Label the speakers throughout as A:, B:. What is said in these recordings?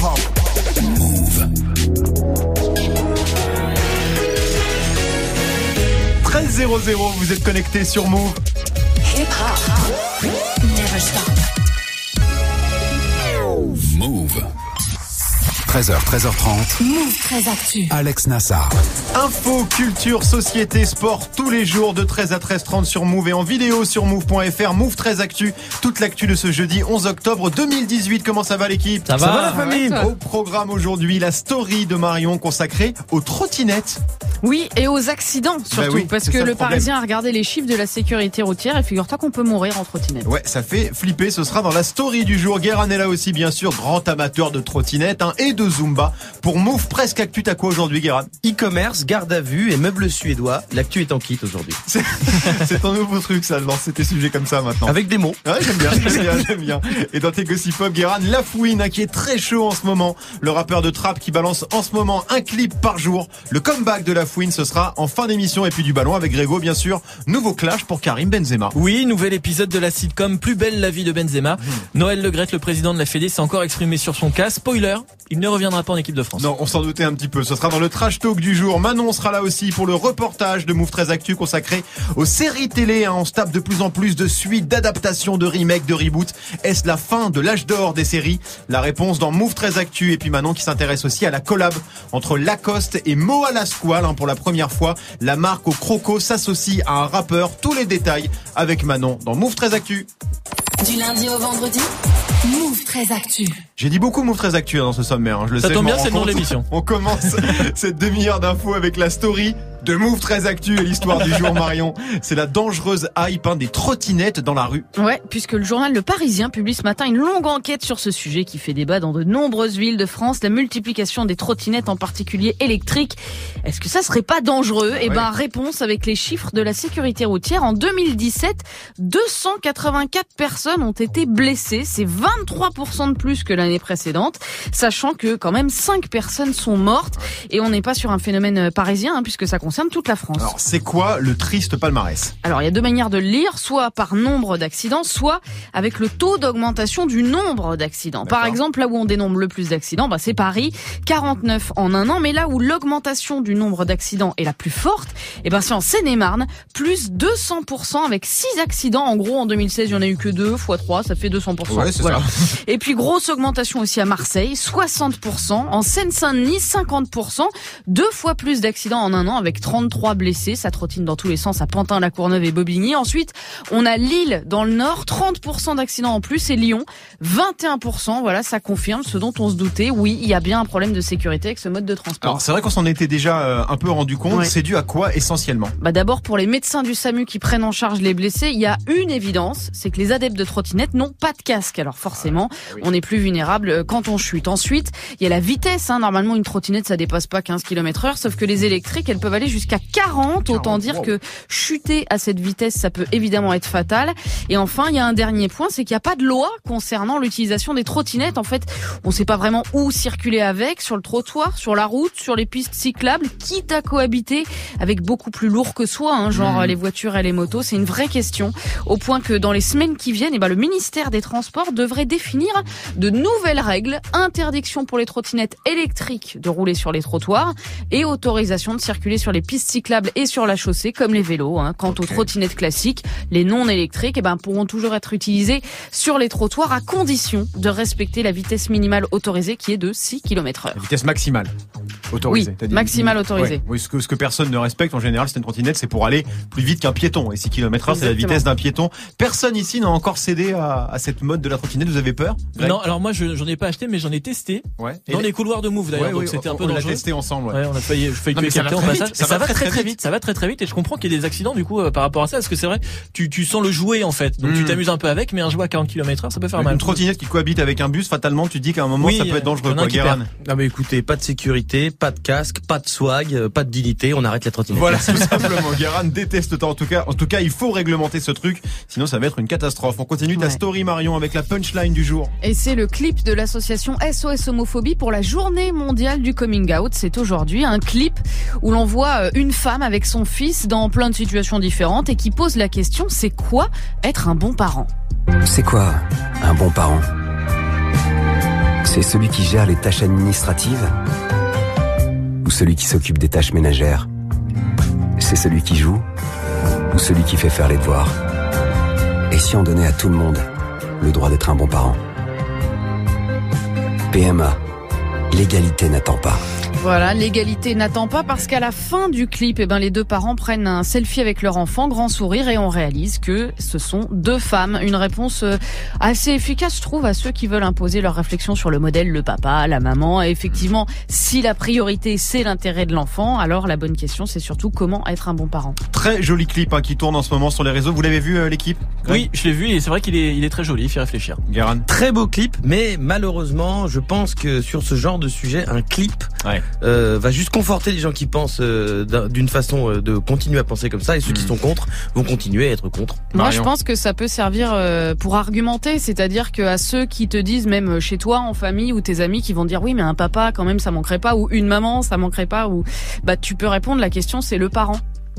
A: Move.
B: 13 00, vous êtes connectés sur Move.
A: 13h, 13h30.
C: Move très actu.
A: Alex Nassar.
B: Info, culture, société, sport, tous les jours de 13 à 13h30 sur Move et en vidéo sur Move.fr. Move 13 Actu, toute l'actu de ce jeudi 11 octobre 2018. Comment ça va l'équipe?
D: Ça va, la famille?
B: Au programme aujourd'hui, la story de Marion consacrée aux trottinettes.
E: Oui, et aux accidents surtout,
B: Bah oui,
E: parce que
B: ça le
E: le
B: problème.
E: Parisien a regardé les chiffres de la sécurité routière et figure-toi qu'on peut mourir en trottinette.
B: Ouais, ça fait flipper. Ce sera dans la story du jour. Guérin est là aussi, bien sûr, grand amateur de trottinettes hein, et de Zumba. Pour Move presque actu, t'as quoi aujourd'hui, Guérin
D: E-commerce, garde à vue et meubles suédois. L'actu est en kit aujourd'hui.
B: C'est ton nouveau truc, ça, de lancer tes sujets comme ça maintenant.
D: Avec des mots.
B: Ouais, j'aime bien, j'aime bien, j'aime bien. Et dans tes gossip pop, Guérin, la fouine, hein, qui est très chaud en ce moment. Le rappeur de trap qui balance en ce moment un clip par jour. Le comeback de la fouine, ce sera en fin d'émission. Et puis du ballon avec Grégo, bien sûr. Nouveau clash pour Karim Benzema.
F: Oui, nouvel épisode de la sitcom Plus belle la vie de Benzema.
B: Hmm.
F: Noël Le Graët, le président de la Fédé, s'est encore exprimé sur son cas. Spoiler, il ne reviendra pas en équipe de France.
B: Non, on s'en doutait un petit peu. Ce sera dans le trash talk du jour. Manon sera là aussi pour le reportage de Move 13 Actu consacré aux séries télé. hein. On se tape de plus en plus de suites, d'adaptations, de remakes, de reboots. Est-ce la fin de l'âge d'or des séries? La réponse dans Move 13 Actu. Et puis Manon qui s'intéresse aussi à la collab entre Lacoste et Moa la Squale. hein. Pour la première fois, la marque au croco s'associe à un rappeur. Tous les détails avec Manon dans Move 13 Actu.
C: Du lundi au vendredi. Move très actu.
B: J'ai dit beaucoup Move 13 Actu hein, dans ce sommaire. hein. Je le
F: Ça
B: sais,
F: tombe
B: je m'en
F: bien, c'est le
B: rends
F: nom de
B: compte.
F: l'émission.
B: On commence cette demi-heure d'infos avec la story de Move 13 Actu et l'histoire du jour Marion. C'est la dangereuse hype hein, des trottinettes dans la rue.
E: Ouais, puisque le journal Le Parisien publie ce matin une longue enquête sur ce sujet qui fait débat dans de nombreuses villes de France, la multiplication des trottinettes en particulier électriques. Est-ce que ça serait pas dangereux? Eh
B: ouais.
E: ben, réponse avec les chiffres de la sécurité routière. En 2017, 284 personnes ont été blessées. C'est 23% de plus que l'année précédente, sachant que quand même 5 personnes sont mortes. Et on n'est pas sur un phénomène euh, parisien, hein, puisque ça concerne toute la France.
B: Alors c'est quoi le triste palmarès
E: Alors, il y a deux manières de le lire, soit par nombre d'accidents, soit avec le taux d'augmentation du nombre d'accidents. Par exemple, là où on dénombre le plus d'accidents, bah, c'est Paris, 49 en un an, mais là où l'augmentation du nombre d'accidents est la plus forte, eh ben, c'est en Seine-et-Marne, plus 200% avec 6 accidents. En gros, en 2016, il y en a eu que 2 fois 3, ça fait 200%.
B: Ouais, c'est
E: Voilà.
B: ça.
E: Et puis grosse augmentation aussi à Marseille, 60%. En Seine-Saint-Denis, 50%. Deux fois plus d'accidents en un an avec 33 blessés. Ça trottine dans tous les sens à Pantin, La Courneuve et Bobigny. Ensuite, on a Lille dans le nord, 30% d'accidents en plus et Lyon, 21%. Voilà, ça confirme ce dont on se doutait. Oui, il y a bien un problème de sécurité avec ce mode de transport.
B: Alors c'est vrai qu'on s'en était déjà euh, un peu rendu compte.
E: Ouais.
B: C'est dû à quoi essentiellement?
E: Bah d'abord pour les médecins du SAMU qui prennent en charge les blessés, il y a une évidence, c'est que les adeptes de trottinettes n'ont pas de casque. Alors forcément, on est plus vulnérable euh, quand on chute. Ensuite, il y a la vitesse. Hein. Normalement, une trottinette ça dépasse pas 15 km heure, sauf que les électriques elles peuvent aller jusqu'à 40. Autant
B: 40,
E: dire
B: wow.
E: que chuter à cette vitesse, ça peut évidemment être fatal. Et enfin, il y a un dernier point, c'est qu'il n'y a pas de loi concernant l'utilisation des trottinettes. En fait, on sait pas vraiment où circuler avec, sur le trottoir, sur la route, sur les pistes cyclables, quitte à cohabiter avec beaucoup plus lourd que soi, hein, genre
B: Mmh.
E: les voitures et les motos. C'est une vraie question, au point que dans les semaines qui viennent, eh ben, le ministère des Transports devrait définir de nouvelles règles, interdiction pour les trottinettes électriques de rouler sur les trottoirs et autorisation de circuler sur les pistes cyclables et sur la chaussée comme les vélos. hein. Quant aux trottinettes classiques, les non électriques eh ben, pourront toujours être utilisées sur les trottoirs à condition de respecter la vitesse minimale autorisée qui est de 6 km heure.
B: Vitesse maximale autorisée.
E: Oui, maximale autorisée.
B: Ouais. Oui, ce que, ce que personne ne respecte en général, c'est une trottinette, c'est pour aller plus vite qu'un piéton. Et 6 km heure, c'est la vitesse d'un piéton. Personne ici n'a encore cédé à, à cette mode de la trottinette. Vous avez peur Greg
F: Non, alors moi, je- j'en ai pas acheté, mais j'en ai testé
B: Ouais.
F: Dans
B: les-
F: les couloirs de Move d'ailleurs,
B: Ouais,
F: donc
B: oui,
F: c'était
B: on-
F: un peu
B: on l'a testé ensemble. ouais.
F: Ouais, on a failli, failli
B: Non,
F: tuer quelqu'un
B: très
F: passage.
B: ça va très,
F: très,
B: vite.
F: vite. Ça va très très vite et je comprends qu'il y ait des accidents du coup euh, par rapport à ça parce que c'est vrai, tu, tu sens le jouet en fait. Donc tu t'amuses un peu avec, mais un jouet à 40 km heure, ça peut faire
B: Une
F: mal.
B: trottinette qui cohabite avec un bus, fatalement, tu dis qu'à un moment, ça peut être dangereux.
F: en.
D: Ah mais écoutez, pas de sécurité, pas de casque, pas de swag, euh, pas de dignité, on arrête la trottinette.
B: Voilà, tout simplement. Guérin déteste ça en tout cas. En tout cas, il faut réglementer ce truc, sinon ça va être une catastrophe. On continue ta
E: Ouais.
B: story Marion avec la punchline du jour.
E: Et c'est le clip de l'association SOS Homophobie pour la journée mondiale du coming out. C'est aujourd'hui un clip où l'on voit euh, une femme avec son fils dans plein de situations différentes et qui pose la question, c'est quoi être un bon parent?
G: C'est quoi un bon parent? C'est celui qui gère les tâches administratives ou celui qui s'occupe des tâches ménagères. C'est celui qui joue ou celui qui fait faire les devoirs. Et si on donnait à tout le monde le droit d'être un bon parent? PMA, l'égalité n'attend pas.
E: Voilà, l'égalité n'attend pas parce qu'à la fin du clip, eh ben, les deux parents prennent un selfie avec leur enfant, grand sourire, et on réalise que ce sont deux femmes. Une réponse euh, assez efficace, je trouve, à ceux qui veulent imposer leur réflexion sur le modèle, le papa, la maman. Et effectivement, si la priorité, c'est l'intérêt de l'enfant, alors la bonne question, c'est surtout comment être un bon parent.
B: Très joli clip hein, qui tourne en ce moment sur les réseaux. Vous l'avez vu, euh, l'équipe?
F: Oui, je l'ai vu et c'est vrai qu'il est, il est très joli, il fait réfléchir.
B: Guérin
D: Très beau clip, mais malheureusement, je pense que sur ce genre de sujet, un clip
B: Ouais.
D: Euh, va juste conforter les gens qui pensent euh, d'un- d'une façon euh, de continuer à penser comme ça, et ceux qui sont contre vont continuer à être contre.
E: Moi,
B: Marion.
E: je pense que ça peut servir euh, pour argumenter, c'est-à-dire que à ceux qui te disent, même chez toi, en famille, ou tes amis qui vont dire, oui, mais un papa, quand même, ça manquerait pas, ou une maman, ça manquerait pas, ou bah, tu peux répondre. La question, c'est le parent.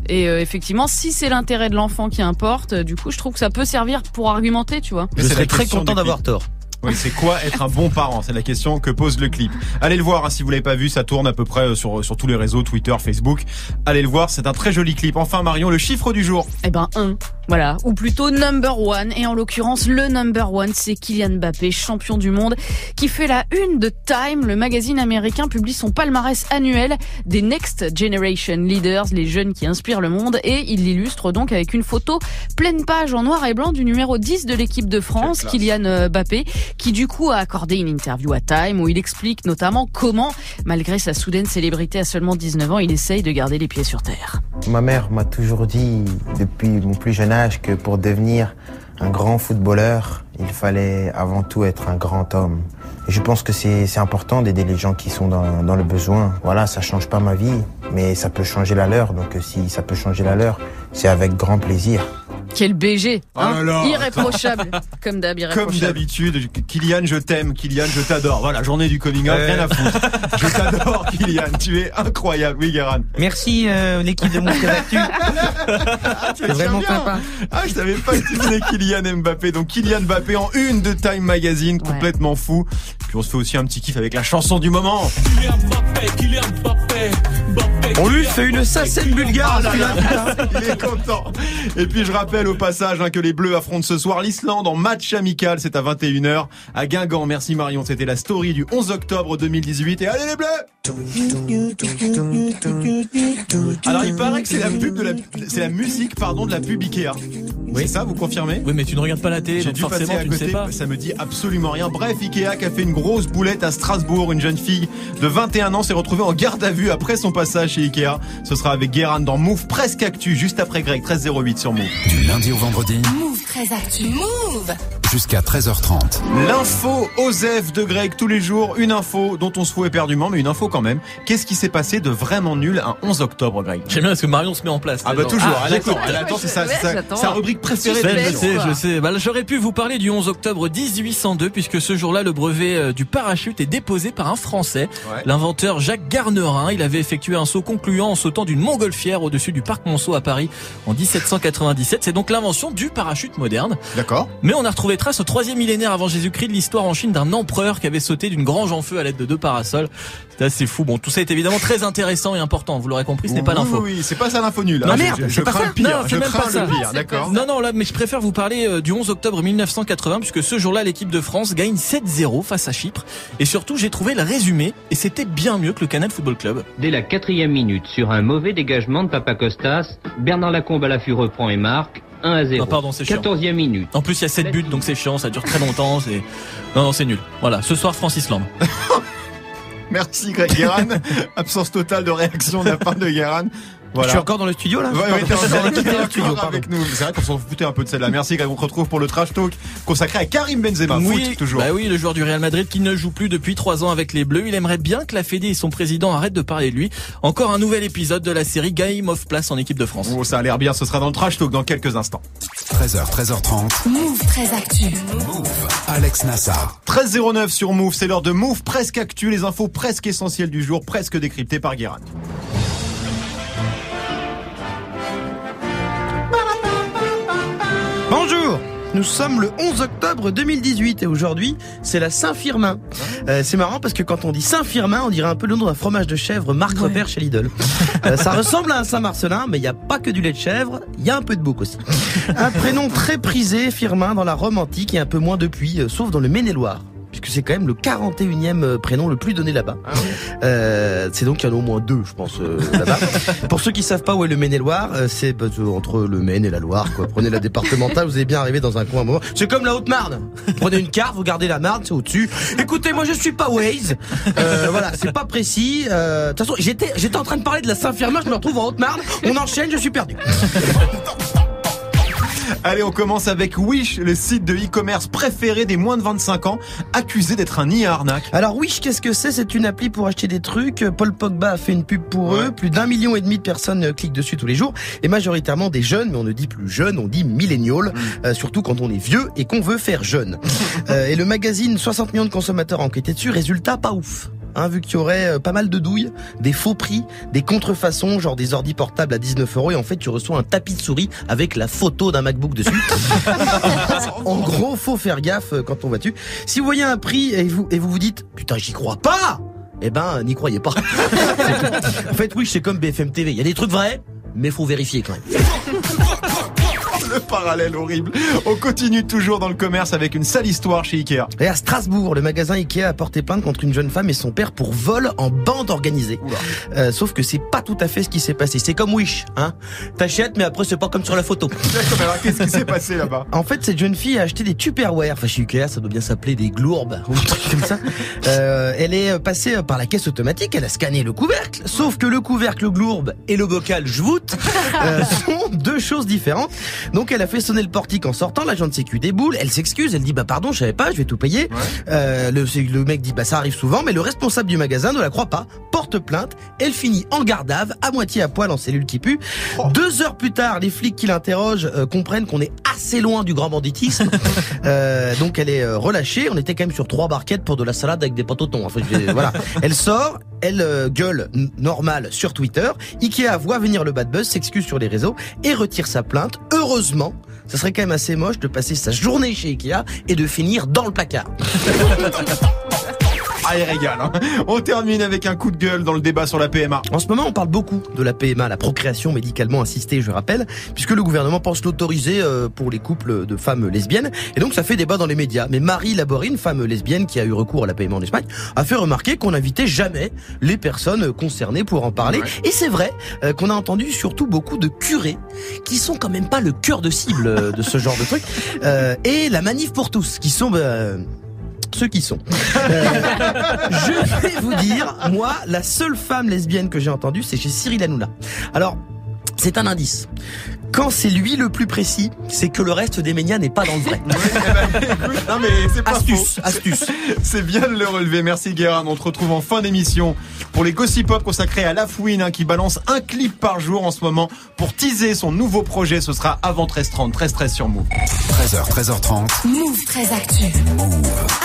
E: Et euh, effectivement, si c'est l'intérêt de l'enfant qui importe, euh, du coup, je trouve que ça peut servir pour argumenter, tu vois.
B: Mais
D: Je
B: c'est
D: serais très content d'avoir tort.
B: Oui, c'est quoi être un bon parent? C'est la question que pose le clip. Allez le voir hein, si vous l'avez pas vu, ça tourne à peu près euh, sur sur tous les réseaux, Twitter, Facebook. Allez le voir, c'est un très joli clip. Enfin Marion, le chiffre du jour.
E: Eh ben, un. Voilà. Ou plutôt number one. Et en l'occurrence, le number one, c'est Kylian Mbappé, champion du monde, qui fait la une de Time. Le magazine américain publie son palmarès annuel des Next Generation Leaders, les jeunes qui inspirent le monde. Et il l'illustre donc avec une photo pleine page en noir et blanc du numéro 10 de l'équipe de France. Kylian euh, Mbappé, qui du coup a accordé une interview à Time où il explique notamment comment, malgré sa soudaine célébrité à seulement 19 ans, il essaye de garder les pieds sur terre.
H: Ma mère m'a toujours dit, depuis mon plus jeune âge, que pour devenir un grand footballeur, il fallait avant tout être un grand homme. Et je pense que c'est important d'aider les gens qui sont dans, dans le besoin. Voilà, ça change pas ma vie, mais ça peut changer la leur. Donc euh, si ça peut changer la leur, c'est avec grand plaisir.
E: Quel BG
B: Oh là là.
E: Irréprochable Comme d'hab,
B: Comme d'habitude, Kylian, je t'aime, Kylian, je t'adore. Voilà, journée du coming out,
D: Euh.
B: rien à foutre. Je t'adore, Kylian, tu es incroyable. Oui, Guérin.
D: Merci euh, l'équipe de mon Actu.
B: Ah, tu
D: vraiment
B: bien.
D: sympa.
B: Ah, je savais pas que tu venais Kylian Mbappé. Donc Kylian Mbappé en une de Time Magazine,
E: Ouais.
B: complètement fou. Puis on se fait aussi un petit kiff avec la chanson du moment.
D: On lui fait une sacène bulgare.
B: Ah il est content. Et puis je rappelle au passage hein, que les Bleus affrontent ce soir l'Islande en match amical. C'est à 21h à Guingamp. Merci Marion. C'était la story du 11 octobre 2018. Et allez les Bleus Alors il paraît que c'est la pub de la, c'est la musique pardon de la pub Ikea. C'est ça, vous confirmez
F: Oui, mais tu ne regardes pas la télé,
B: J'ai
F: donc
B: dû passer
F: forcément
B: à
F: tu ne sais
B: côté,
F: pas.
B: ça me dit absolument rien. Bref, Ikea qui a fait une grosse boulette à Strasbourg, une jeune fille de 21 ans s'est retrouvée en garde à vue après son passage chez Ikea. Ce sera avec Guérin dans Move presque actu, juste après Greg, 1308 sur Move.
A: Du lundi au vendredi
C: Move très actu. Move
A: jusqu'à 13h30.
B: L'info Osef de Greg tous les jours, une info dont on se fout éperdument, mais une info quand même. Qu'est-ce qui s'est passé de vraiment nul un 11 octobre, Greg?
F: J'aime bien parce que Marion se met en place.
B: Ah bah toujours,
F: ah,
B: elle attend, elle attend, c'est sa, sa- sa rubrique préférée de
F: Ouais, je sais, je sais. Bah, j'aurais pu vous parler du 11 octobre 1802 puisque ce jour-là, le brevet euh, du parachute est déposé par un Français,
B: Ouais.
F: l'inventeur Jacques Garnerin. Il avait effectué un saut concluant en sautant d'une montgolfière au-dessus du parc Monceau à Paris en 1797. C'est donc l'invention du parachute moderne.
B: D'accord
F: Mais on a retrouvé trace au troisième millénaire avant Jésus-Christ de l'histoire en Chine d'un empereur qui avait sauté d'une grange en feu à l'aide de deux parasols. C'est assez fou. Bon, tout ça est évidemment très intéressant et important. Vous l'aurez compris, ce n'est pas l'info.
B: Oui, oui, c'est pas ça l'info nulle.
F: Non,
B: Ah, je-
F: merde,
B: je, je
F: c'est pas
B: crains
F: ça.
B: le pire.
F: Non, c'est
B: je
F: même
B: crains
F: pas ça.
B: le pire, d'accord
F: Non, non, là, mais je préfère vous parler euh, du 11 octobre 1980, puisque ce jour-là, l'équipe de France gagne 7-0 face à Chypre. Et surtout, j'ai trouvé le résumé, et c'était bien mieux que le Canal Football Club.
I: Dès la quatrième minute, sur un mauvais dégagement de Papakostas, Bernard Lacombe à l'affût reprend et marque 1 à 0.
F: Non, pardon, c'est chiant.
I: Quatorzième minute.
F: En plus, il y a 7 buts, donc c'est chiant, ça dure très longtemps, c'est... Non, non, c'est nul. Voilà, ce soir, Francis Lamb.
B: Merci Greg Guérin. Absence totale de réaction de la part de Guérin. Voilà.
D: Je suis encore dans le studio là
B: Ouais, ouais, t'es encore- avec nous. C'est vrai qu'on s'en foutait un peu de celle-là. Merci Greg. On te retrouve pour le trash talk consacré à Karim Benzema. Foot, toujours.
F: bah oui, le joueur du Real Madrid qui ne joue plus depuis trois ans avec les Bleus. Il aimerait bien que la Fédé et son président arrêtent de parler de lui. Encore un nouvel épisode de la série Game of Place en équipe de France.
B: Oh, ça a l'air bien. Ce sera dans le trash talk dans quelques instants.
A: 13h, 13h30.
C: Move très actu.
A: Alex Nassar.
B: 13.09 sur Move. C'est l'heure de Move presque actu. Les infos presque essentielles du jour, presque décryptées par Guérin.
D: Nous sommes le 11 octobre 2018 et aujourd'hui, c'est la Saint-Firmin. Euh, c'est marrant parce que quand on dit Saint-Firmin, on dirait un peu le nom d'un fromage de chèvre marque repère chez Lidl. Euh, ça ressemble à un Saint-Marcelin, mais il n'y a pas que du lait de chèvre, il y a un peu de bouc aussi. Un prénom très prisé, Firmin, dans la Rome antique et un peu moins depuis, euh, sauf dans le Maine-et-Loire. Puisque c'est quand même le 41e euh, prénom le plus donné là-bas. Euh, c'est donc qu'il y en a au moins deux, je pense, euh, là-bas. Pour ceux qui savent pas où est le Maine-et-Loire, euh, c'est bah, entre le Maine et la Loire. Quoi. Prenez la départementale, vous allez bien arriver dans un coin à un moment. C'est comme la Haute-Marne. Prenez une carte, vous gardez la Marne, c'est au-dessus. Écoutez, moi je suis pas Waze. Euh, voilà, c'est pas précis. Euh, De toute façon, j'étais j'étais en train de parler de la Saint-Firmin, je me retrouve en Haute-Marne. On enchaîne, je suis perdu.
B: Allez, on commence avec Wish, le site de e-commerce préféré des moins de 25 ans, accusé d'être un nid à arnaque.
D: Alors Wish, qu'est-ce que c'est? C'est une appli pour acheter des trucs. Paul Pogba a fait une pub pour eux. Plus d'un million et demi de personnes euh, cliquent dessus tous les jours. Et majoritairement des jeunes, mais on ne dit plus jeunes, on dit millénial. Euh, surtout quand on est vieux et qu'on veut faire jeune. Euh, et le magazine 60 millions de consommateurs enquêtés dessus, résultat pas ouf. Hein, vu qu'il y aurait euh, pas mal de douilles, des faux prix, des contrefaçons, genre des ordi portables à 19 euros, et en fait tu reçois un tapis de souris avec la photo d'un MacBook dessus. en gros, faut faire gaffe euh, quand on va dessus. Si vous voyez un prix et vous et vous, vous dites putain j'y crois pas, eh ben n'y croyez pas. En fait oui c'est comme BFM TV, il y a des trucs vrais, mais faut vérifier quand même.
B: Le parallèle horrible. On continue toujours dans le commerce avec une sale histoire chez Ikea.
D: Et à Strasbourg, le magasin Ikea a porté plainte contre une jeune femme et son père pour vol en bande organisée. Euh, sauf que c'est pas tout à fait ce qui s'est passé. C'est comme Wish, hein. T'achètes, mais après c'est pas comme sur la photo.
B: D'accord, alors qu'est-ce qui s'est passé là-bas?
D: En fait, cette jeune fille a acheté des Tupperware. Enfin, chez Ikea, ça doit bien s'appeler des glourbes ou comme ça. Euh, elle est passée par la caisse automatique. Elle a scanné le couvercle. Sauf que le couvercle glourbe et le bocal jvout euh, sont deux choses différentes. Donc, elle a fait sonner le portique en sortant. L'agent de sécu déboule. Elle s'excuse. Elle dit bah pardon, je savais pas, je vais tout payer. Euh, le, mec dit bah ça arrive souvent, mais le responsable du magasin ne la croit pas, porte plainte. Elle finit en gardave, à moitié à poil en cellule qui pue. Deux heures plus tard, les flics qui l'interrogent euh, comprennent qu'on est assez loin du grand banditisme. Euh, donc elle est relâchée. On était quand même sur trois barquettes pour de la salade avec des pâtes au thon. Enfin, voilà. Elle sort, elle gueule normal sur Twitter. Ikea voit venir le bad buzz, s'excuse sur les réseaux et retire sa plainte. Heureusement, ça serait quand même assez moche de passer sa journée chez Ikea et de finir dans le placard.
B: Régale. Hein. On termine avec un coup de gueule dans le débat sur la PMA.
D: En ce moment, on parle beaucoup de la PMA, la procréation médicalement assistée, je rappelle, puisque le gouvernement pense l'autoriser euh, pour les couples de femmes lesbiennes. Et donc, ça fait débat dans les médias. Mais Marie Laborine, femme lesbienne qui a eu recours à la PMA en Espagne, a fait remarquer qu'on n'invitait jamais les personnes concernées pour en parler.
B: Ouais.
D: Et c'est vrai euh, qu'on a entendu surtout beaucoup de curés qui sont quand même pas le cœur de cible euh, de ce genre de truc. Euh, et la manif pour tous, qui sont... bah, ceux qui sont. Euh, je vais vous dire, moi, la seule femme lesbienne que j'ai entendue, c'est chez Cyril Hanouna. Alors, c'est un indice. Quand c'est lui le plus précis, c'est que le reste des médias n'est pas dans le vrai.
B: non mais c'est pas
D: Astuce,
B: faux.
D: astuce.
B: C'est bien de le relever. Merci Guérin. On te retrouve en fin d'émission pour les Gossip Pop consacrés à Lafouine hein, qui balance un clip par jour en ce moment pour teaser son nouveau projet. Ce sera avant 13h30, 13 13 sur Move.
A: 13h, 13h30.
C: Move très actu.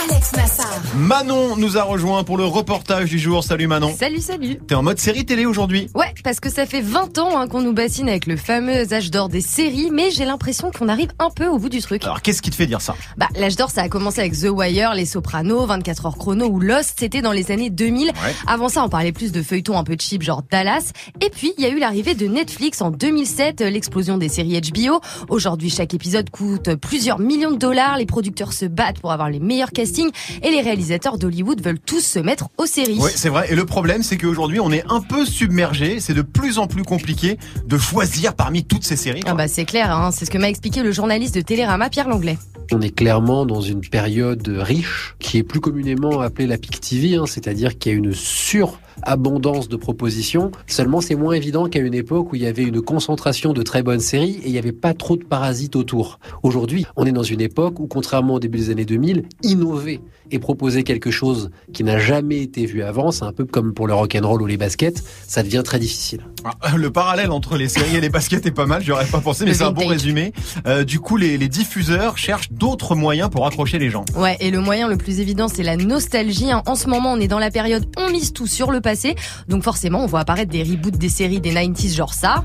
C: Alex Nassar.
B: Manon nous a rejoint pour le reportage du jour. Salut Manon.
J: Salut, salut.
B: T'es en mode série télé aujourd'hui?
J: Ouais, parce que ça fait 20 ans hein, qu'on nous bassine avec le fameux âge d'or des séries, mais j'ai l'impression qu'on arrive un peu au bout du truc.
B: Alors qu'est-ce qui te fait dire ça
J: Bah, l'âge d'or, ça a commencé avec The Wire, Les Sopranos, 24 heures chrono ou Lost, c'était dans les années 2000. Avant ça, on parlait plus de feuilletons un peu cheap, genre Dallas. Et puis, il y a eu l'arrivée de Netflix en 2007, euh, l'explosion des séries HBO. Aujourd'hui, chaque épisode coûte plusieurs millions de dollars, les producteurs se battent pour avoir les meilleurs castings, et les réalisateurs d'Hollywood veulent tous se mettre aux séries.
B: Oui, c'est vrai. Et le problème, c'est qu'aujourd'hui, on est un peu submergé. C'est de plus en plus compliqué de choisir parmi toutes ces séries.
J: Ah bah c'est clair, hein, c'est ce que m'a expliqué le journaliste de Télérama Pierre Langlais.
K: On est clairement dans une période riche qui est plus communément appelée la peak TV, hein, c'est-à-dire qu'il y a une surabondance de propositions. Seulement, c'est moins évident qu'à une époque où il y avait une concentration de très bonnes séries et il n'y avait pas trop de parasites autour. Aujourd'hui, on est dans une époque où, contrairement au début des années 2000, innover et proposer quelque chose qui n'a jamais été vu avant, c'est un peu comme pour le rock'n'roll ou les baskets, ça devient très difficile.
B: Ah, Le parallèle entre les séries et les baskets est pas mal, j'y aurais pas pensé, mais c'est un bon résumé. Euh, du coup, les, les diffuseurs cherchent d'autres moyens pour accrocher les gens.
J: Ouais, et le moyen le plus évident, c'est la nostalgie. hein. En ce moment, on est dans la période on mise tout sur le passé. Donc forcément, on voit apparaître des reboots des séries des 90s genre ça.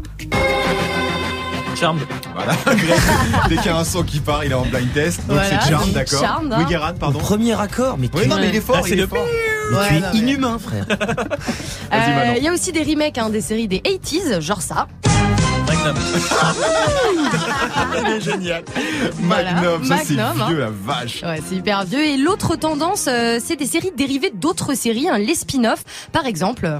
F: Charmed.
B: Voilà. Greg, dès qu'il y a un son qui part, il est en blind test. Donc
J: Voilà,
B: c'est Charm,
J: donc
B: d'accord.
J: Charmed, hein.
B: Oui, Guérin, pardon.
D: Premier accord, mais
B: Oui, non, mais il est fort,
F: c'est
B: il est
F: le
B: fort.
D: mais tu es
J: non, mais-
D: inhumain, frère.
B: Vas-y,
J: Euh. Il y a aussi des remakes hein, des séries des 80s, genre ça.
F: Magnum.
B: Il est génial.
J: Voilà,
B: Magnum, ça c'est
J: Magnum,
B: vieux, la vache.
J: Ouais, c'est hyper vieux. Et l'autre tendance, euh, c'est des séries dérivées d'autres séries, hein, les spin-offs. Par exemple,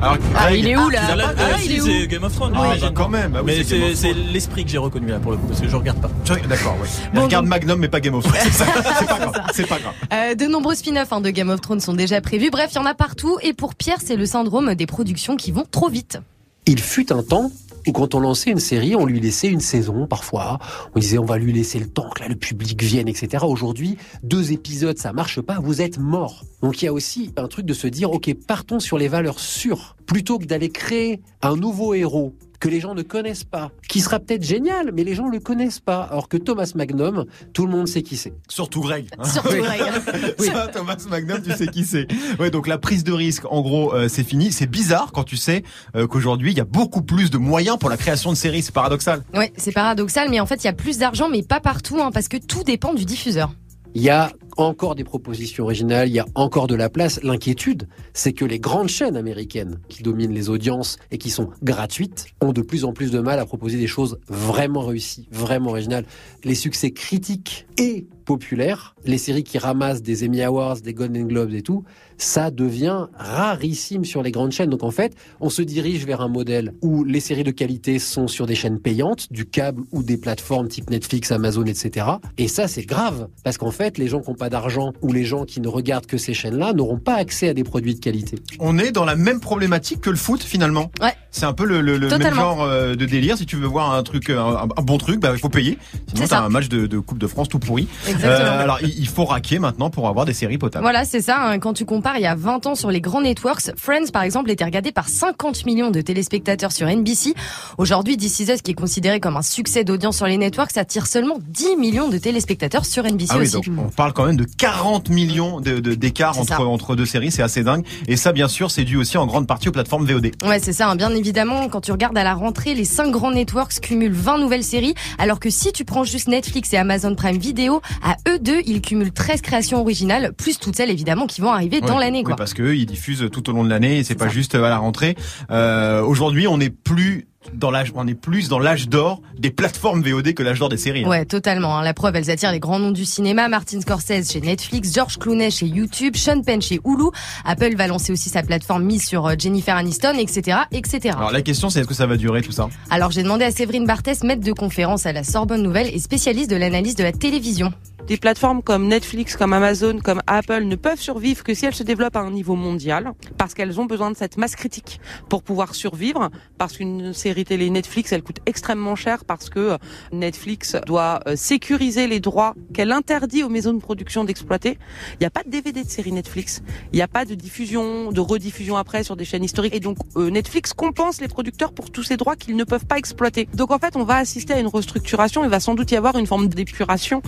B: Alors,
J: ah,
B: Greg,
J: il est où là
F: Ah,
J: Ah, il
F: si,
J: est où
F: c'est Game of Thrones.
B: Ah,
F: j'imagine.
B: bah, quand même. Ah oui,
F: mais
B: c'est
F: l'esprit que j'ai reconnu là pour le coup, parce que je regarde pas.
B: D'accord, oui.
J: Bon,
B: Regarde
J: donc-
B: Magnum, mais pas Game of Thrones. C'est ça, c'est pas grave. C'est pas grave.
J: Euh, de nombreux spin-offs hein, de Game of Thrones sont déjà prévus. Bref, il y en a partout. Et pour Pierre, c'est le syndrome des productions qui vont trop vite.
K: Il fut un temps quand on lançait une série, on lui laissait une saison parfois. On disait on va lui laisser le temps que là, le public vienne, etc. Aujourd'hui, deux épisodes, ça marche pas, vous êtes mort. Donc il y a aussi un truc de se dire ok, partons sur les valeurs sûres plutôt que d'aller créer un nouveau héros que les gens ne connaissent pas, qui sera peut-être génial, mais les gens le connaissent pas. Alors que Thomas Magnum, tout le monde sait qui c'est.
B: Surtout Greg. hein.
J: Surtout Greg.
B: Ça, Thomas Magnum, tu sais qui c'est. Ouais, donc la prise de risque, en gros, euh, c'est fini. C'est bizarre quand tu sais euh, qu'aujourd'hui, il y a beaucoup plus de moyens pour la création de séries. C'est paradoxal.
J: Ouais, c'est paradoxal, mais en fait, il y a plus d'argent, mais pas partout, hein, parce que tout dépend du diffuseur.
K: Il y a encore des propositions originales, il y a encore de la place. L'inquiétude, c'est que les grandes chaînes américaines qui dominent les audiences et qui sont gratuites ont de plus en plus de mal à proposer des choses vraiment réussies, vraiment originales. Les succès critiques et populaires, les séries qui ramassent des Emmy Awards, des Golden Globes et tout, ça devient rarissime sur les grandes chaînes. Donc en fait, on se dirige vers un modèle où les séries de qualité sont sur des chaînes payantes, du câble ou des plateformes type Netflix, Amazon, etc. Et ça, c'est grave, parce qu'en fait, les gens qui n'ont pas d'argent ou les gens qui ne regardent que ces chaînes-là n'auront pas accès à des produits de qualité.
B: On est dans la même problématique que le foot finalement.
J: Ouais.
B: C'est un peu le, le- le même genre euh, de délire. Si tu veux voir un truc, euh, un, un bon truc, bah il faut payer. Sinon
J: C'est
B: t'as un match de, de Coupe de France tout pourri.
J: Exactement.
B: Euh, alors il, il faut raquer maintenant pour avoir des séries potables.
J: Voilà, c'est ça. hein. Quand tu compares il y a 20 ans sur les grands networks, Friends, par exemple, était regardé par 50 millions de téléspectateurs sur NBC. Aujourd'hui, This Is Us, qui est considéré comme un succès d'audience sur les networks, attire seulement 10 millions de téléspectateurs sur NBC
B: Ah oui,
J: aussi.
B: donc on parle quand même de 40 millions d'écart entre
J: ça.
B: entre deux séries, c'est assez dingue. Et ça, bien sûr, c'est dû aussi en grande partie aux plateformes VOD.
J: Ouais, c'est ça. hein. Bien évidemment, quand tu regardes à la rentrée, les cinq grands networks cumulent 20 nouvelles séries, alors que si tu prends juste Netflix et Amazon Prime Video, à eux deux, ils cumulent 13 créations originales, plus toutes celles évidemment qui vont arriver dans
B: Ouais,
J: l'année,
B: oui, parce que eux, ils diffusent tout au long de l'année et c'est pas
J: ça.
B: juste à la rentrée. Euh, Aujourd'hui, on est plus dans l'âge, on est plus dans l'âge d'or des plateformes VOD que l'âge d'or des séries. hein.
J: Ouais, totalement. hein. La preuve, elles attirent les grands noms du cinéma. Martin Scorsese chez Netflix, George Clooney chez YouTube, Sean Penn chez Hulu. Apple va lancer aussi sa plateforme mise sur euh, Jennifer Aniston, etc., etc.
B: Alors la question, c'est est-ce que ça va durer tout ça?
J: Alors j'ai demandé à Séverine Barthès, maître de conférence à la Sorbonne Nouvelle et spécialiste de l'analyse de la télévision.
L: Des plateformes comme Netflix, comme Amazon, comme Apple ne peuvent survivre que si elles se développent à un niveau mondial, parce qu'elles ont besoin de cette masse critique pour pouvoir survivre, parce qu'une série télé Netflix, elle coûte extrêmement cher, parce que Netflix doit euh, sécuriser les droits qu'elle interdit aux maisons de production d'exploiter. Il n'y a pas de DVD de série Netflix, il n'y a pas de diffusion, de rediffusion après sur des chaînes historiques, et donc euh, Netflix compense les producteurs pour tous ces droits qu'ils ne peuvent pas exploiter. Donc en fait, on va assister à une restructuration, il va sans doute y avoir une forme d'épuration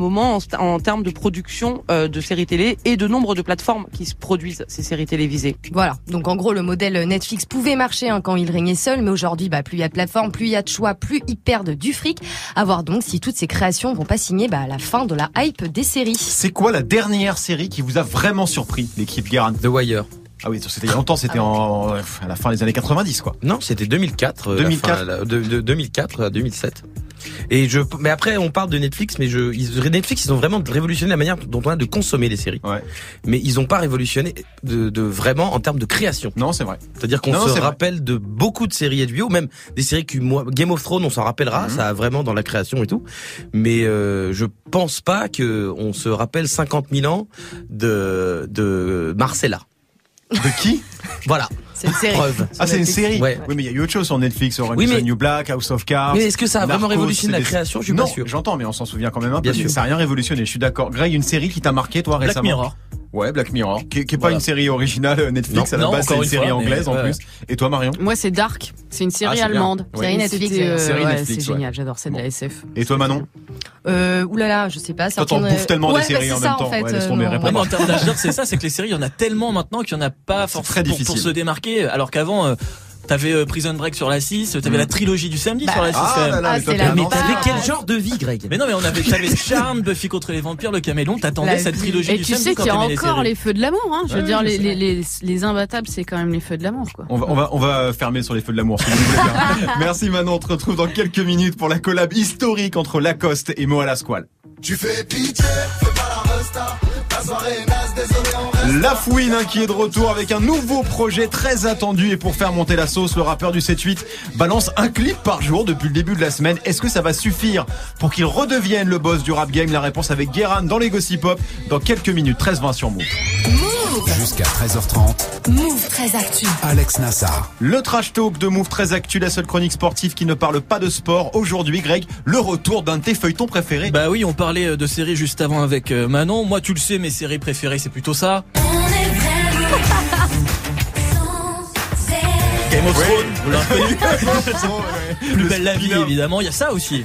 L: moment en, en termes de production euh, de séries télé et de nombre de plateformes qui se produisent ces séries télévisées.
J: Voilà. Donc en gros, le modèle Netflix pouvait marcher hein, quand il régnait seul, mais aujourd'hui, bah, plus il y a de plateformes, plus il y a de choix, plus ils perdent du fric. À voir donc si toutes ces créations vont pas signer bah, à la fin de la hype des séries.
B: C'est quoi la dernière série qui vous a vraiment surpris, l'équipe Guérin?
D: The Wire.
B: Ah oui, c'était il y a longtemps, c'était en à la fin des années 90 quoi.
D: Non, c'était 2004. euh, la
B: 2004.
D: fin, la- de, de 2004 à 2007. Et je, mais après, on parle de Netflix, mais je, ils, Netflix, ils ont vraiment révolutionné la manière dont on a de consommer les séries.
B: Ouais.
D: Mais ils ont pas révolutionné de, de vraiment en termes de création.
B: Non, c'est vrai.
D: C'est-à-dire qu'on se
B: vrai.
D: rappelle de beaucoup de séries HBO, même des séries que moi, Game of Thrones, on s'en rappellera,
B: Mhm.
D: ça a vraiment dans la création et tout. Mais euh, je pense pas que on se rappelle 50 000 ans de de Marcella.
B: De qui?
D: Voilà.
J: C'est une série.
D: Preuve.
B: Ah, c'est une série.
D: Ouais.
B: Oui, mais il y a eu autre chose sur Netflix, Orange
D: Oui,
B: is
D: mais-
B: New Black, House of Cards.
D: Mais est-ce que ça a vraiment
B: Narcos,
D: révolutionné la création? Je suis
B: non,
D: pas sûr.
B: j'entends, mais on s'en souvient quand même un
D: Bien
B: peu.
D: sûr.
B: Ça a rien révolutionné. Je suis d'accord. Greg, une série qui t'a marqué toi
F: Black
B: récemment?
F: Mirror.
B: Ouais, Black Mirror, qui, qui est pas une série originale euh, Netflix
F: Non,
B: à la
F: non,
B: base, c'est une
F: une
B: série
F: fois,
B: anglaise en
F: ouais.
B: plus. Et toi, Marion?
E: Moi, c'est Dark. C'est une série
B: Ah,
E: allemande.
B: Ouais.
J: Série Netflix,
E: C'était, euh,
B: Série
E: ouais,
B: Netflix,
E: C'est
B: ouais.
E: génial, j'adore, c'est de
B: Bon.
E: la SF.
B: Et toi, Manon?
J: Euh, oulala, je sais pas.
B: Toi, t'en bouffes tellement
J: ouais,
B: des séries en
J: c'est
B: même
J: ça,
B: temps.
J: En euh,
F: termes d'âge c'est ça, c'est que les séries, il y en a tellement maintenant qu'il n'y en a pas forcément
B: très
F: pour,
B: difficile.
F: pour se démarquer. Alors qu'avant, euh, T'avais euh, Prison Break sur la 6, t'avais la trilogie du samedi
J: Bah,
F: sur la 6
B: ah
F: quand même.
B: là là,
J: Ah, c'est la.
D: Mais t'avais quel genre de vie, Greg
F: Mais non, mais on avait, t'avais Charme, Buffy contre les vampires, le caméléon, t'attendais cette trilogie
E: Et
F: du
E: tu
F: samedi
E: sais
F: quand
E: qu'il y a
F: les
E: encore les feux de l'amour, hein. Je veux
B: Ouais,
E: dire, les,
B: sais.
E: les, les, les imbattables, c'est quand même les feux de l'amour, quoi.
B: On va, on va, on va fermer sur les feux de l'amour, si vous voulez bien. Merci Manon, on te retrouve dans quelques minutes pour la collab historique entre Lacoste et Moa Lasquale.
M: Tu fais pitié, fais pas la resta.
B: La Fouine hein, qui est de retour avec un nouveau projet très attendu et pour faire monter la sauce, le rappeur du 7-8 balance un clip par jour depuis le début de la semaine. Est-ce que ça va suffire pour qu'il redevienne le boss du rap game? La réponse avec Guéran dans les Gossip Pop dans quelques minutes. 13-20 sur Move.
A: Jusqu'à 13h30,
C: Move très actu.
A: Alex Nassar.
B: Le trash talk de Move très actu, la seule chronique sportive qui ne parle pas de sport. Aujourd'hui, Greg, le retour d'un de tes feuilletons préférés.
F: Bah oui, on parlait euh, de séries juste avant avec euh, Manon. Moi, tu le sais, mes séries préférées, c'est plutôt ça. Game of Thrones, vous l'avez reconnu Plus belle la vie, évidemment. Il y a ça aussi.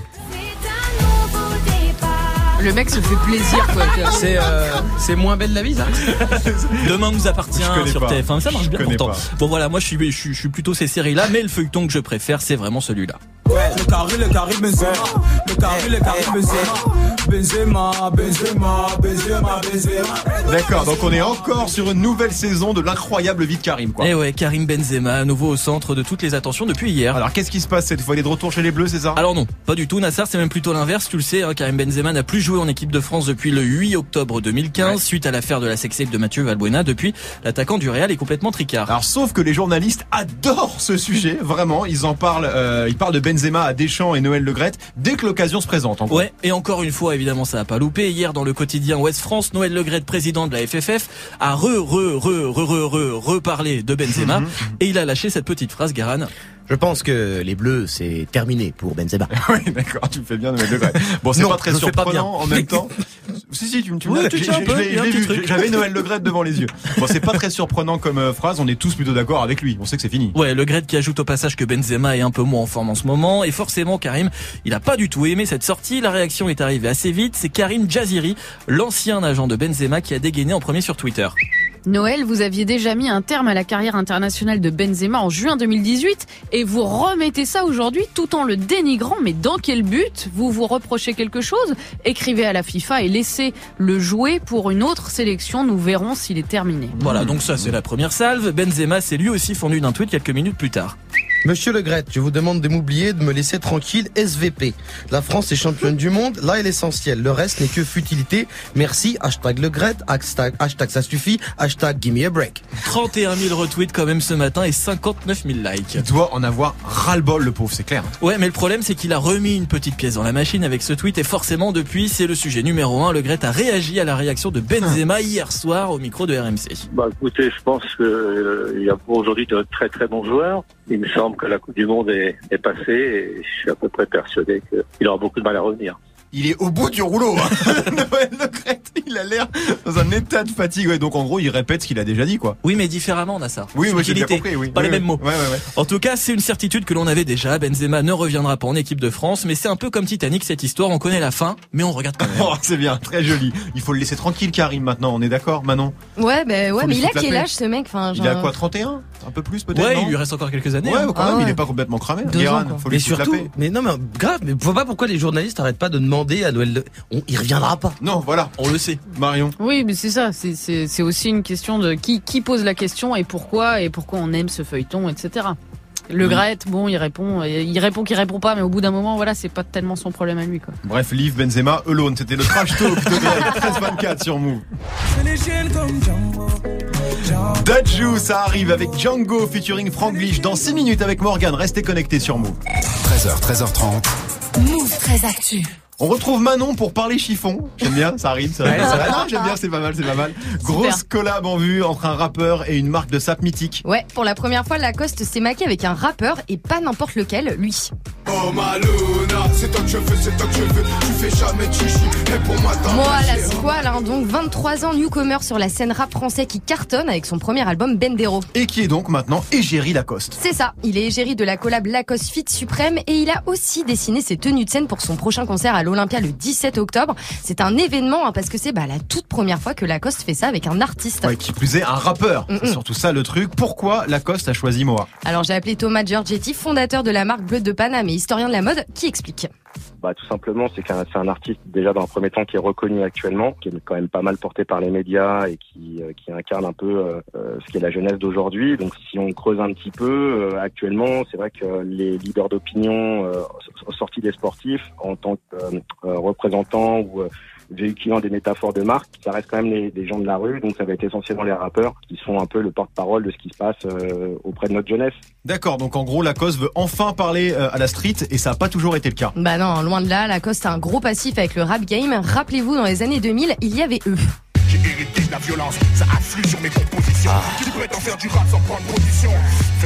E: Le mec se fait plaisir, quoi.
D: C'est euh, c'est moins belle la vie, ça
F: Demain nous appartient sur
B: pas.
F: TF1. Ça marche bien pourtant.
B: pas.
F: Bon voilà, moi je suis, je suis, je suis plutôt ces séries-là, mais le feuilleton que je préfère, c'est vraiment celui-là.
M: Le carré, le carré, Benzema. Le carré, le carré, Benzema. Benzema, Benzema, Benzema, Benzema.
B: D'accord, donc on est encore sur une nouvelle saison de l'incroyable vie de Karim, quoi.
F: Et ouais, Karim Benzema, à nouveau au centre de toutes les attentions depuis hier.
B: Alors qu'est-ce qui se passe cette fois? Il est de retour chez les Bleus, c'est ça?
F: Alors non, pas du tout. Nassar, c'est même plutôt l'inverse. Tu le sais, hein, Karim Benzema n'a plus joué en équipe de France depuis le 8 octobre 2015,
B: Ouais.
F: suite à l'affaire de la sextape de Mathieu Valbuena. Depuis, l'attaquant du Real est complètement tricard.
B: Alors sauf que les journalistes adorent ce sujet, vraiment, ils en parlent, euh, ils parlent de Benzema à Deschamps et Noël Legrette dès que l'occasion se présente. En.
F: Ouais, et encore une fois, évidemment, ça a pas loupé. Hier, dans le quotidien Ouest France, Noël Legrette, président de la FFF, a re, re, re, re, re, re, reparlé de Benzema, et il a lâché cette petite phrase, Garan.
D: Je pense que les Bleus, c'est terminé pour Benzema.
B: oui, d'accord, tu me fais bien Noël Legrette. Bon, c'est pas très
D: je fais pas
B: surprenant en même temps. si si, tu me tu me
F: Ouais.
B: J'avais Noël Legrette devant les yeux. Bon, c'est pas très surprenant comme euh, phrase. On est tous plutôt d'accord avec lui. On sait que c'est fini.
F: Ouais, Le Gret qui ajoute au passage que Benzema est un peu moins en forme en ce moment. Et forcément, Karim, il a pas du tout aimé cette sortie. La réaction est arrivée assez vite. C'est Karim Jaziri, l'ancien agent de Benzema, qui a dégainé en premier sur Twitter.
E: Noël, vous aviez déjà mis un terme à la carrière internationale de Benzema en juin 2018 et vous remettez ça aujourd'hui tout en le dénigrant. Mais dans quel but? Vous vous reprochez quelque chose? Écrivez à la FIFA et laissez le jouer pour une autre sélection. Nous verrons s'il est terminé.
F: Voilà, donc ça c'est la première salve. Benzema s'est lui aussi fondu d'un tweet quelques minutes plus tard.
D: Monsieur Le Gret, je vous demande de m'oublier, de me laisser tranquille, SVP. La France est championne du monde, là est l'essentiel. Le reste n'est que futilité. Merci, hashtag Le Gret, hashtag, hashtag ça suffit, hashtag give me a break.
F: 31 000 retweets quand même ce matin et 59 000 likes.
B: Il doit en avoir ras-le-bol, le pauvre, c'est clair.
F: Ouais, mais le problème c'est qu'il a remis une petite pièce dans la machine avec ce tweet et forcément depuis c'est le sujet numéro un. Le Gret a réagi à la réaction de Benzema hier soir au micro de RMC.
N: Bah écoutez, je pense qu'il y a pour aujourd'hui de très très bons joueurs. Il me semble que la Coupe du Monde est, est passée et je suis à peu près persuadé qu'il aura beaucoup de mal à revenir.
B: Il est au bout du rouleau. Hein. Noël Legrette, il a l'air dans un état de fatigue. Ouais, donc en gros, il répète ce qu'il a déjà dit, quoi.
F: Oui, mais différemment, Nassar.
B: Oui, oui, j'ai bien compris. Oui.
F: Pas
B: Oui,
F: les
B: oui.
F: mêmes mots.
B: Ouais, ouais, ouais.
F: En tout cas, c'est une certitude que l'on avait déjà. Benzema ne reviendra pas en équipe de France, mais c'est un peu comme Titanic cette histoire. On connaît la fin, mais on regarde quand même.
B: Oh, c'est bien, très joli. Il faut le laisser tranquille, Karim, maintenant. On est d'accord, Manon?
J: Ouais, ben ouais, mais il a quel âge ce mec? Enfin,
B: Il a quoi, 31 Un peu plus peut-être
F: Ouais,
B: non
F: il lui reste encore quelques années.
B: Ouais,
F: hein.
B: quand
J: Ah
B: même, il
J: ouais.
B: est pas complètement cramé.
J: Deux
B: Guéran,
J: ans, quoi.
B: faut lui
D: Mais surtout,
B: la paix.
D: mais non, mais grave, mais vois pas pourquoi les journalistes arrêtent pas de demander à Noël Le... On, il reviendra pas.
B: Non, voilà,
F: On le sait.
B: Marion.
E: Oui, mais c'est ça. C'est- aussi une question de qui, qui pose la question et pourquoi et pourquoi on aime ce feuilleton, etc. Le
B: Oui.
E: Gret, bon, il répond, il répond qu'il répond pas, mais au bout d'un moment, voilà, c'est pas tellement son problème à lui, quoi.
B: Bref, Liv Benzema, Alone, c'était le trash talk de Greg, 13-24 sur Move. Dajou, ça arrive avec Django featuring Franglish dans 6 minutes avec Morgan. Restez connectés sur Move.
A: 13h, 13h30.
C: Move très actu.
B: On retrouve Manon pour parler chiffon. J'aime bien, ça arrive, ça arrive. Non, j'aime bien, c'est pas mal, c'est pas mal. Grosse collab en vue entre un rappeur et une marque de sap mythique.
J: Ouais, pour la première fois, Lacoste s'est maqué avec un rappeur et pas n'importe lequel, lui.
M: Oh Maluna, c'est toi que je veux, c'est toi que je veux. Tu fais jamais chichi, et pour moi t'as
J: Moi, la. Squale, hein, donc 23 ans, newcomer sur la scène rap français qui cartonne avec son premier album Bendero.
B: Et qui est donc maintenant Égérie Lacoste.
J: C'est ça, il est égérie de la collab Lacoste Fit Suprême et il a aussi dessiné ses tenues de scène pour son prochain concert à l'Olympia le 17 octobre. C'est un événement hein, parce que c'est bah, la toute première fois que Lacoste fait ça avec un artiste.
B: Ouais, qui plus est un rappeur. C'est surtout ça le truc. Pourquoi Lacoste a choisi Moa?
J: Alors j'ai appelé Thomas Giorgetti, fondateur de la marque Bleu de Paname historien de la mode, qui explique.
O: Bah, tout simplement, c'est qu'un c'est un artiste déjà dans un premier temps qui est reconnu actuellement, qui est quand même pas mal porté par les médias et qui, euh, incarne un peu euh, euh, ce qu'est la jeunesse d'aujourd'hui. Donc, si on creuse un petit peu, euh, actuellement, c'est vrai que les leaders d'opinion sortis des sportifs, en tant que représentants ou véhiculant des métaphores de marque, ça reste quand même les, gens de la rue, donc ça va être essentiellement les rappeurs qui sont un peu le porte-parole de ce qui se passe euh, auprès de notre jeunesse.
B: D'accord, donc en gros Lacoste veut enfin parler euh, à la street et ça n'a pas toujours été le cas.
J: Bah non, loin de là, Lacoste a un gros passif avec le rap game. Rappelez-vous, dans les années 2000, il y avait eux.
M: J'ai hérité de la violence, ça afflue sur mes compositions. Tu prétends faire du rap sans prendre position.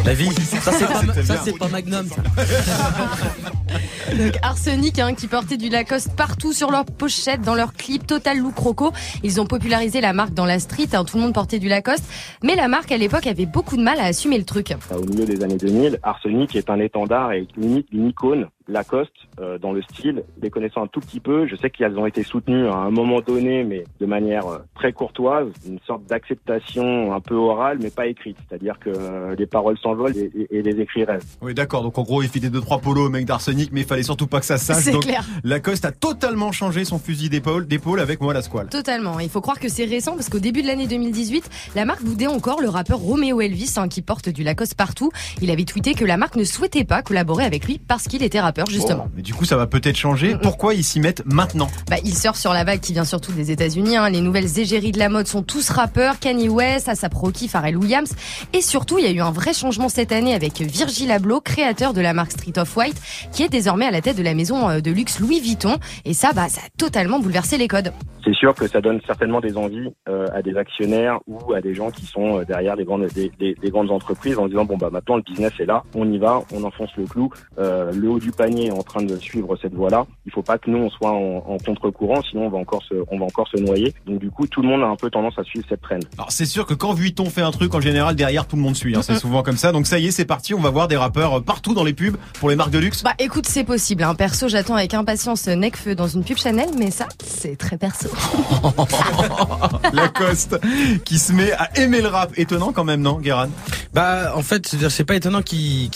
D: La vie, ça c'est pas, ça, c'est pas Magnum. ça.
J: Donc Arsenic hein, qui portait du Lacoste partout sur leur pochette, dans leur clip Total Look Croco. Ils ont popularisé la marque dans la street, hein, tout le monde portait du Lacoste. Mais la marque à l'époque avait beaucoup de mal à assumer le truc.
O: Au milieu des années 2000, Arsenic est un étendard et limite une icône. Lacoste, euh, dans le style, les connaissant un tout petit peu, je sais qu'elles ont été soutenues à un moment donné, mais de manière euh, très courtoise, une sorte d'acceptation un peu orale, mais pas écrite. C'est-à-dire que euh, les paroles s'envolent et, et- et les écrits restent.
B: Oui, d'accord. Donc en gros, il filait deux trois polos au mec d'Arsenic, mais il fallait surtout pas que ça sache.
J: C'est
B: donc
J: clair.
B: Lacoste a totalement changé son fusil d'épaule, d'épaule avec moi la squale.
J: Totalement. Il faut croire que c'est récent parce qu'au début de l'année 2018, la marque boudait encore le rappeur Romeo Elvis hein, qui porte du Lacoste partout. Il avait tweeté que la marque ne souhaitait pas collaborer avec lui parce qu'il était rappeur justement.
B: Bon, mais du coup, ça va peut-être changer. Pourquoi ils s'y mettent maintenant?
J: Bah, il surfe sur la vague qui vient surtout des États-Unis. hein. Les nouvelles égéries de la mode sont tous rappeurs. Kanye West, Asap Rocky, Pharrell Williams. Et surtout, il y a eu un vrai changement cette année avec Virgil Abloh, créateur de la marque Street of White, qui est désormais à la tête de la maison euh, de luxe Louis Vuitton. Et ça, bah, ça a totalement bouleversé les codes.
O: C'est sûr que ça donne certainement des envies euh, à des actionnaires ou à des gens qui sont euh, derrière les grandes, des, des- des grandes entreprises en disant bon bah maintenant le business est là, on y va, on enfonce le clou, euh, le haut du panier est en train de suivre cette voie-là. Il faut pas que nous on soit en, en contre-courant, sinon on va encore se, on va encore se noyer. Donc du coup tout le monde a un peu tendance à suivre cette traîne.
B: Alors c'est sûr que quand Vuitton fait un truc, en général derrière tout le monde suit. hein. C'est souvent comme ça. Donc ça y est, c'est parti. On va voir des rappeurs euh, partout dans les pubs pour les marques de luxe.
J: Bah écoute, c'est possible. Hein. Perso, j'attends avec impatience Necfeu dans une pub Chanel, mais ça, c'est très perso.
B: Lacoste qui se met à aimer le rap. Étonnant quand même, non, Guéran
D: Bah en fait, c'est pas étonnant qu'ils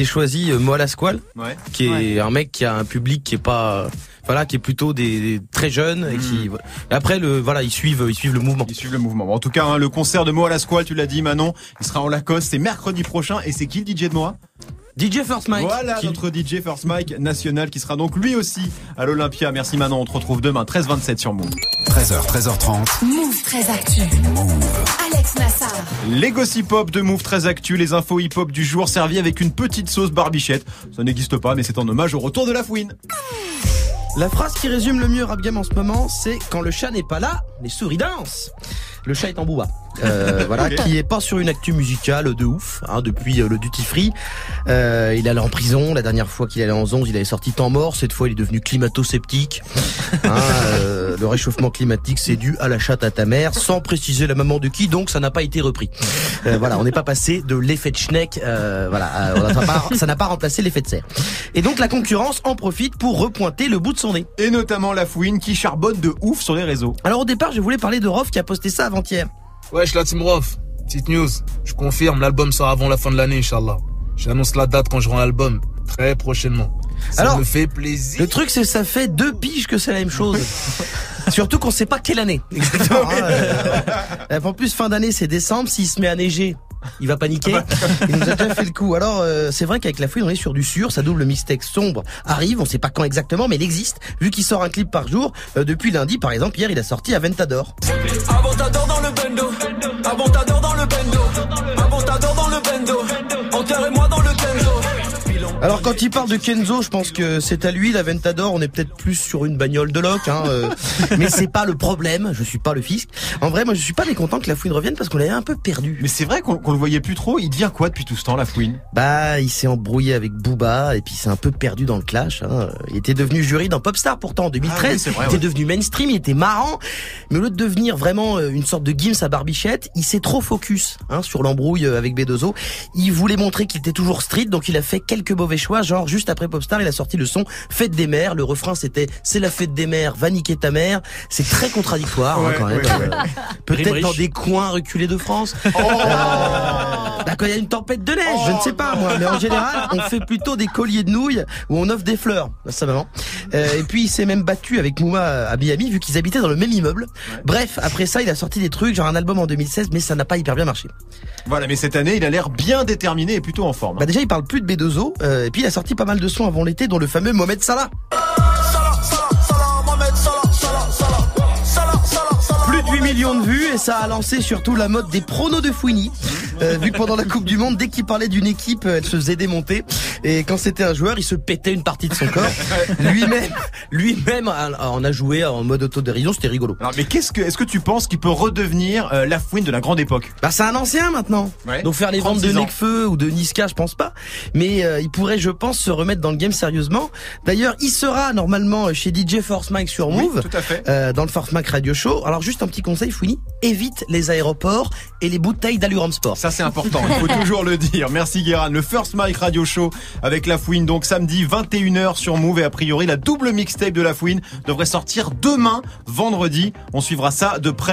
D: aient choisi euh, Moi la Squale,
B: Ouais.
D: qui est un mec qui a un public qui est pas voilà, qui est plutôt des, des très jeunes et qui et après le voilà, ils suivent ils suivent le mouvement.
B: Ils suivent le mouvement. En tout cas, hein, le concert de Moa la Squale, tu l'as dit, Manon, il sera en Lacoste. C'est mercredi prochain. Et c'est qui le DJ de Moa?
D: DJ First Mike.
B: Voilà
D: qui-
B: notre DJ First Mike national qui sera donc lui aussi à l'Olympia. Merci Manon. On te retrouve demain 13h27 sur Move.
A: 13h, 13h30.
C: Move très actu. Alex Nassar.
B: Les gossip hop de Move très actu, les infos hip hop du jour servis avec une petite sauce barbichette. Ça n'existe pas, mais c'est en hommage au retour de la fouine.
D: La phrase qui résume le mieux rap game en ce moment, c'est quand le chat n'est pas là, les souris dansent. Le chat est en bouba. Euh, voilà, qui est pas sur une actu musicale de ouf hein, depuis euh, le duty free. Euh, il allait en prison. La dernière fois qu'il allait en 11, il avait sorti temps mort. Cette fois, il est devenu climato-sceptique. Hein, euh, le réchauffement climatique, c'est dû à la chatte à ta mère, sans préciser la maman de qui. Donc, ça n'a pas été repris. Euh, voilà, on n'est pas passé de l'effet de Schneck. euh, voilà, euh, ça n'a pas remplacé l'effet de serre. Et donc, la concurrence en profite pour repointer le bout de son nez.
B: Et notamment la fouine qui charbonne de ouf sur les réseaux.
D: Alors au départ, je voulais parler de Rof qui a posté ça avant-hier.
P: Wesh la team Rof, petite news, je confirme, l'album sort avant la fin de l'année, Inch'Allah. J'annonce la date quand je rends l'album, très prochainement. Ça
D: Alors,
P: me fait plaisir.
D: Le truc, c'est que ça fait deux piges que c'est la même chose. Surtout qu'on sait pas quelle année. Exactement. en plus, fin d'année, c'est décembre. S'il se met à neiger, il va paniquer. Il nous a déjà fait le coup. Alors, euh, c'est vrai qu'avec la fouille, on est sur du sûr. Sa double mixtape sombre arrive. On sait pas quand exactement, mais il existe. Vu qu'il sort un clip par jour. Euh, depuis lundi, par exemple, hier, il a sorti Aventador.
Q: Aventador dans le bendo, Aventador dans le bendo,
D: Alors quand il parle de Kenzo, je pense que c'est à lui, la Ventador, on est peut-être plus sur une bagnole de loc, hein, euh, mais c'est pas le problème, je suis pas le fisc. En vrai, moi je suis pas mécontent que la fouine revienne parce qu'on l'avait un peu perdu.
B: Mais c'est vrai qu'on le voyait plus trop. Il devient quoi depuis tout ce temps, la fouine?
D: Bah, il s'est embrouillé avec Booba et puis il s'est un peu perdu dans le clash. Hein. Il était devenu jury dans Popstar pourtant en 2013.
B: Ah oui, c'est vrai,
D: il était
B: ouais.
D: devenu mainstream, il était marrant. Mais au lieu de devenir vraiment euh, une sorte de Gims à barbichette, il s'est trop focus hein, sur l'embrouille euh, avec B2O. Il voulait montrer qu'il était toujours street, donc il a fait quelques mauvais choix. Genre juste après Popstar, il a sorti le son Fête des mères. Le refrain c'était C'est la fête des mères, va niquer ta mère. C'est très contradictoire hein,
B: Ouais,
D: quand même.
B: ouais, ouais.
D: Euh, Peut-être dans des coins reculés de France.
B: Oh.
D: Euh, bah, quand il y a une tempête de neige, je ne sais pas moi, mais en général, on fait plutôt des colliers de nouilles où on offre des fleurs à sa maman. Euh, et puis il s'est même battu avec Mouma à Miami vu qu'ils habitaient dans le même immeuble. Bref, après ça, il a sorti des trucs, genre un album en 2016, mais ça n'a pas hyper bien marché.
B: Voilà, mais cette année, il a l'air bien déterminé et plutôt en forme. hein.
D: Bah déjà, il parle plus de B2O, euh, et puis il a sorti pas mal de sons avant l'été, dont le fameux Mohamed Salah. Plus de 8 millions de vues et ça a lancé surtout la mode des pronos de Fouini. Euh, vu que pendant la Coupe du Monde, dès qu'il parlait d'une équipe, euh, elle se faisait démonter. Et quand c'était un joueur, il se pétait une partie de son corps. Lui-même, lui-même a- en a joué en mode autodérision, c'était rigolo.
B: Alors, mais qu'est-ce que, est-ce que tu penses qu'il peut redevenir euh, la fouine de la grande époque?
D: Bah c'est un ancien maintenant.
B: Ouais.
D: Donc faire les ventes de
B: 36 ans.
D: Nekfeu ou de Niska, je pense pas. Mais euh, il pourrait, je pense, se remettre dans le game sérieusement. D'ailleurs, il sera normalement chez DJ Force Mike sur
B: Oui,
D: Move.
B: tout à fait.
D: euh, dans le Force Mac Radio Show. Alors juste un petit conseil, Fouini, évite les aéroports et les bouteilles d'Alluram Sport.
B: C'est important, il faut toujours le dire. Merci Guérin. Le First Mike Radio Show avec La Fouine, donc samedi 21h sur Move et a priori la double mixtape de La Fouine devrait sortir demain, vendredi. On suivra ça de près.